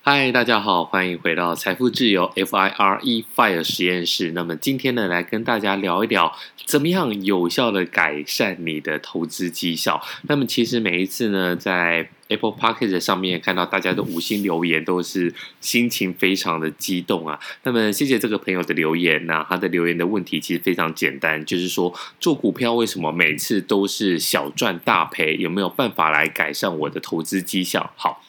嗨，大家好，欢迎回到财富自由 FIRE FIRE 实验室。那么今天呢，来跟大家聊一聊，怎么样有效的改善你的投资绩效。那么其实每一次呢，在 Apple Podcast 上面看到大家的五星留言，都是心情非常的激动啊。那么谢谢这个朋友的留言，那他的留言的问题其实非常简单，就是说做股票为什么每次都是小赚大赔？有没有办法来改善我的投资绩效？好。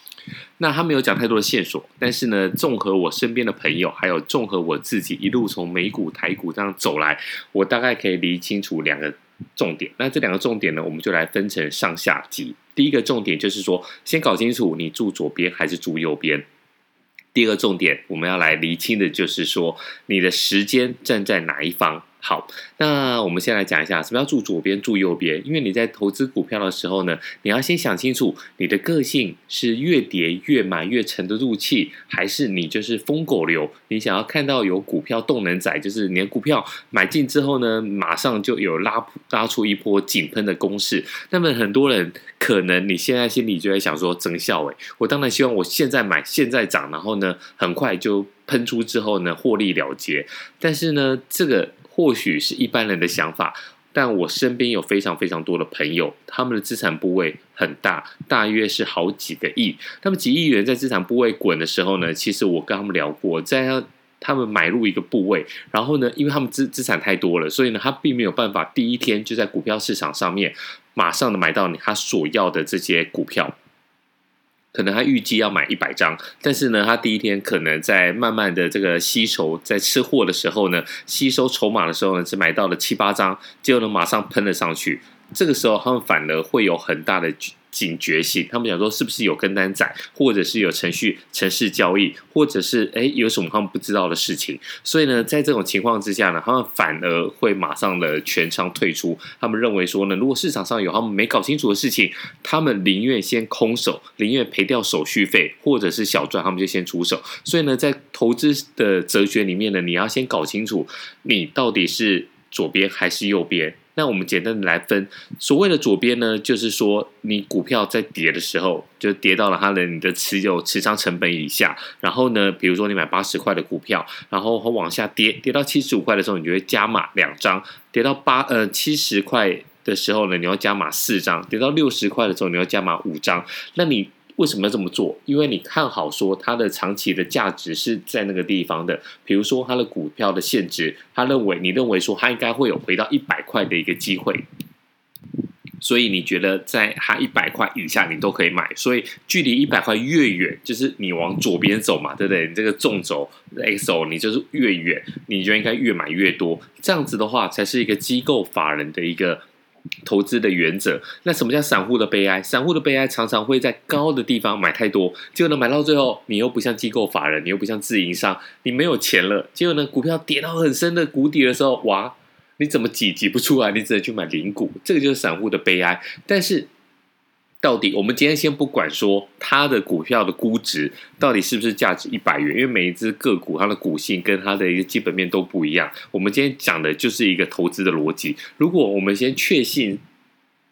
那他没有讲太多的线索，但是呢，综合我身边的朋友，还有综合我自己一路从美股、台股这样走来，我大概可以理清楚两个重点。那这两个重点呢，我们就来分成上下集。第一个重点就是说，先搞清楚你住左边还是住右边。第二个重点，我们要来厘清的就是说，你的时间站在哪一方。好，那我们先来讲一下什么叫住左边、住右边。因为你在投资股票的时候呢，你要先想清楚你的个性是越跌越买越沉得住气，还是你就是疯狗流？你想要看到有股票动能仔，就是你的股票买进之后呢，马上就有拉拉出一波井喷的攻势。那么很多人可能你现在心里就在想说，增效诶，我当然希望我现在买现在涨，然后呢，很快就喷出之后呢，获利了结。但是呢，这个。或许是一般人的想法，但我身边有非常非常多的朋友，他们的资产部位很大，大约是好几个亿。他们几亿元在资产部位滚的时候呢，其实我跟他们聊过，在他们买入一个部位，然后呢，因为他们资资产太多了，所以呢，他并没有办法第一天就在股票市场上面马上的买到你他所要的这些股票。可能他预计要买一百张，但是呢，他第一天可能在慢慢的这个吸筹，在吃货的时候呢，吸收筹码的时候呢，只买到了七八张，结果呢，马上喷了上去。这个时候，他们反而会有很大的警觉性，他们想说是不是有跟单仔，或者是有程序程式交易，或者是诶有什么他们不知道的事情。所以呢，在这种情况之下呢，他们反而会马上的全仓退出。他们认为说呢，如果市场上有他们没搞清楚的事情，他们宁愿先空手，宁愿赔掉手续费，或者是小赚，他们就先出手。所以呢，在投资的哲学里面呢，你要先搞清楚你到底是左边还是右边。那我们简单的来分，所谓的左边呢，就是说你股票在跌的时候，就跌到了它的你的持有持仓成本以下。然后呢，比如说你买八十块的股票，然后往下跌，跌到七十五块的时候，你就会加码两张；跌到八呃七十块的时候呢，你要加码四张；跌到六十块的时候，你要加码五张。那你为什么要这么做？因为你看好说它的长期的价值是在那个地方的，比如说它的股票的现值，他认为你认为说它应该会有回到一百块的一个机会，所以你觉得在它一百块以下你都可以买，所以距离一百块越远，就是你往左边走嘛，对不对？你这个纵轴 X 轴你就是越远，你就应该越买越多，这样子的话才是一个机构法人的一个。投资的原则，那什么叫散户的悲哀？散户的悲哀常常会在高的地方买太多，结果呢，买到最后，你又不像机构法人，你又不像自营商，你没有钱了。结果呢，股票跌到很深的谷底的时候，哇，你怎么挤挤不出来？你只能去买零股，这个就是散户的悲哀。但是。到底我们今天先不管说它的股票的估值到底是不是价值一百元，因为每一只个股它的股性跟它的一个基本面都不一样。我们今天讲的就是一个投资的逻辑。如果我们先确信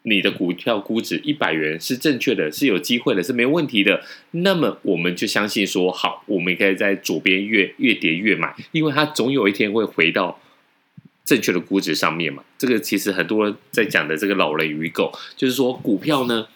你的股票估值一百元是正确的，是有机会的，是没问题的，那么我们就相信说好，我们可以在左边越越跌越买，因为它总有一天会回到。正确的估值上面嘛，这个其实很多人在讲的这个老雷与狗，就是说股票呢，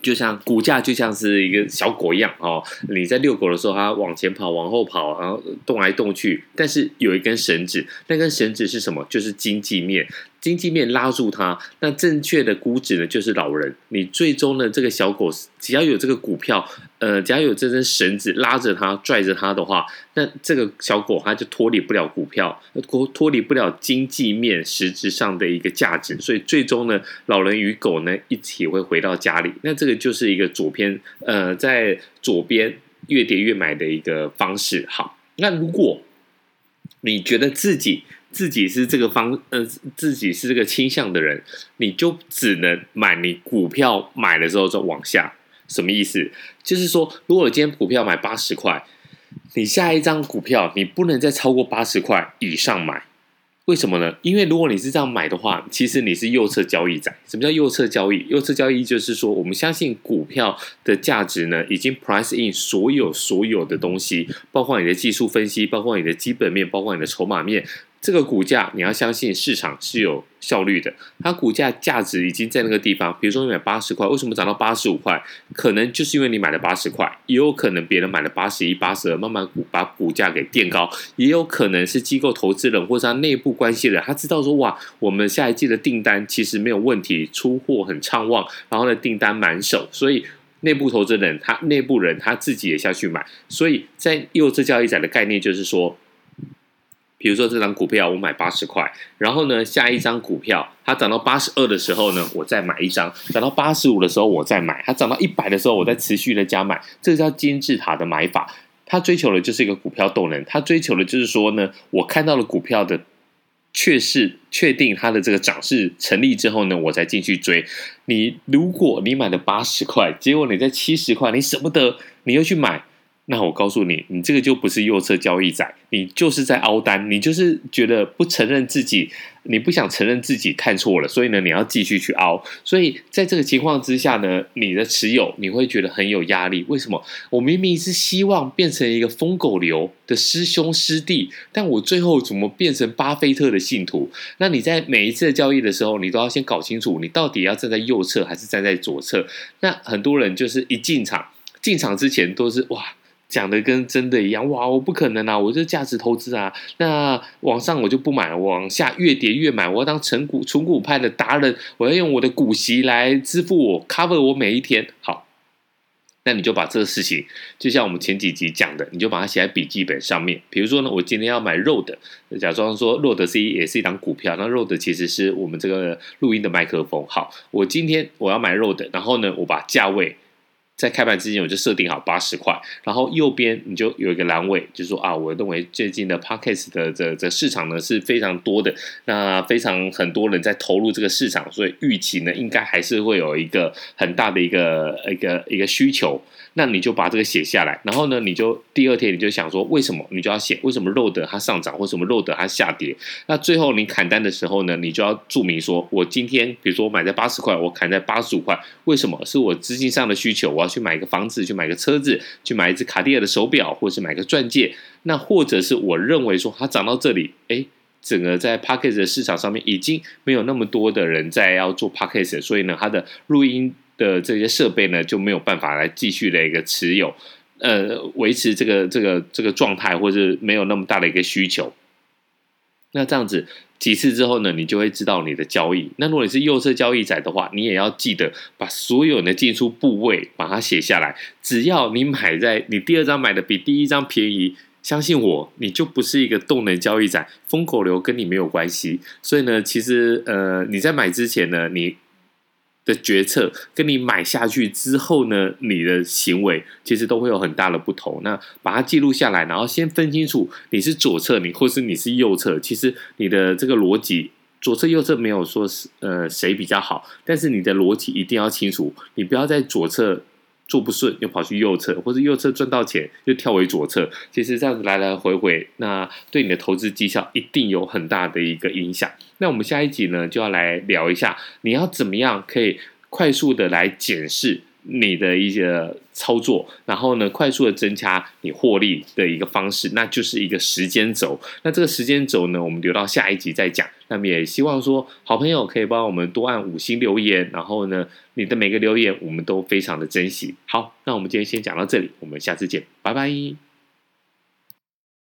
就像股价就像是一个小狗一样哦，你在遛狗的时候，它往前跑，往后跑，然后动来动去，但是有一根绳子，那根绳子是什么？就是经济面。经济面拉住它，那正确的估值呢，就是老人。你最终呢，这个小狗只要有这个股票，呃，只要有这根绳子拉着它、拽着它的话，那这个小狗它就脱离不了股票，脱脱离不了经济面实质上的一个价值。所以最终呢，老人与狗呢一起会回到家里。那这个就是一个左边，呃，在左边越跌越买的一个方式。好，那如果你觉得自己自己是这个方，呃，自己是这个倾向的人，你就只能买你股票买的时候就往下，什么意思？就是说，如果今天股票买八十块，你下一张股票你不能再超过八十块以上买，为什么呢？因为如果你是这样买的话，其实你是右侧交易仔。什么叫右侧交易？右侧交易就是说，我们相信股票的价值呢，已经 price in 所有所有的东西，包括你的技术分析，包括你的基本面，包括你的筹码面。这个股价你要相信市场是有效率的，它股价价值已经在那个地方。比如说你买八十块，为什么涨到八十五块？可能就是因为你买了八十块，也有可能别人买了八十一、八十二，慢慢股把股价给垫高，也有可能是机构投资人或者他内部关系人，他知道说哇，我们下一季的订单其实没有问题，出货很畅旺，然后呢订单满手，所以内部投资人他内部人他自己也下去买，所以在右侧交易仔的概念就是说。比如说这张股票我买八十块，然后呢，下一张股票它涨到八十二的时候呢，我再买一张；涨到八十五的时候我再买；它涨到一百的时候我再持续的加买。这个叫金字塔的买法，它追求的就是一个股票动能，它追求的就是说呢，我看到了股票的确实确定它的这个涨势成立之后呢，我再进去追。你如果你买了八十块，结果你在七十块，你舍不得，你又去买。那我告诉你，你这个就不是右侧交易仔，你就是在凹单，你就是觉得不承认自己，你不想承认自己看错了，所以呢，你要继续去凹。所以在这个情况之下呢，你的持有你会觉得很有压力。为什么？我明明是希望变成一个疯狗流的师兄师弟，但我最后怎么变成巴菲特的信徒？那你在每一次的交易的时候，你都要先搞清楚，你到底要站在右侧还是站在左侧。那很多人就是一进场，进场之前都是哇。讲的跟真的一样哇！我不可能啊，我这价值投资啊。那往上我就不买，往下越跌越买。我要当成股存股派的达人，我要用我的股息来支付我 cover 我每一天。好，那你就把这个事情，就像我们前几集讲的，你就把它写在笔记本上面。比如说呢，我今天要买 Road，假装说 road C 也是一档股票，那 Road 其实是我们这个录音的麦克风。好，我今天我要买 Road，然后呢，我把价位。在开盘之前我就设定好八十块，然后右边你就有一个栏位，就是说啊，我认为最近的 Podcast 的这这市场呢是非常多的，那非常很多人在投入这个市场，所以预期呢应该还是会有一个很大的一个一个一个需求。那你就把这个写下来，然后呢，你就第二天你就想说，为什么你就要写？为什么 Rode 它上涨，或什么 Rode 它下跌？那最后你砍单的时候呢，你就要注明说，我今天比如说我买在八十块，我砍在八十五块，为什么？是我资金上的需求，我要去买个房子，去买个车子，去买一只卡地亚的手表，或是买个钻戒。那或者是我认为说它涨到这里，哎，整个在 Podcast 的市场上面已经没有那么多的人在要做 Podcast，所以呢，它的录音。的这些设备呢，就没有办法来继续的一个持有，呃，维持这个这个这个状态，或者没有那么大的一个需求。那这样子几次之后呢，你就会知道你的交易。那如果你是右侧交易仔的话，你也要记得把所有的进出部位把它写下来。只要你买在你第二张买的比第一张便宜，相信我，你就不是一个动能交易仔，风口流跟你没有关系。所以呢，其实呃，你在买之前呢，你。的决策跟你买下去之后呢，你的行为其实都会有很大的不同。那把它记录下来，然后先分清楚你是左侧，你或是你是右侧。其实你的这个逻辑，左侧右侧没有说是呃谁比较好，但是你的逻辑一定要清楚。你不要在左侧。做不顺又跑去右侧，或者右侧赚到钱又跳回左侧，其实这样子来来回回，那对你的投资绩效一定有很大的一个影响。那我们下一集呢，就要来聊一下，你要怎么样可以快速的来检视。你的一些操作，然后呢，快速的增加你获利的一个方式，那就是一个时间轴。那这个时间轴呢，我们留到下一集再讲。那么也希望说，好朋友可以帮我们多按五星留言，然后呢，你的每个留言我们都非常的珍惜。好，那我们今天先讲到这里，我们下次见，拜拜。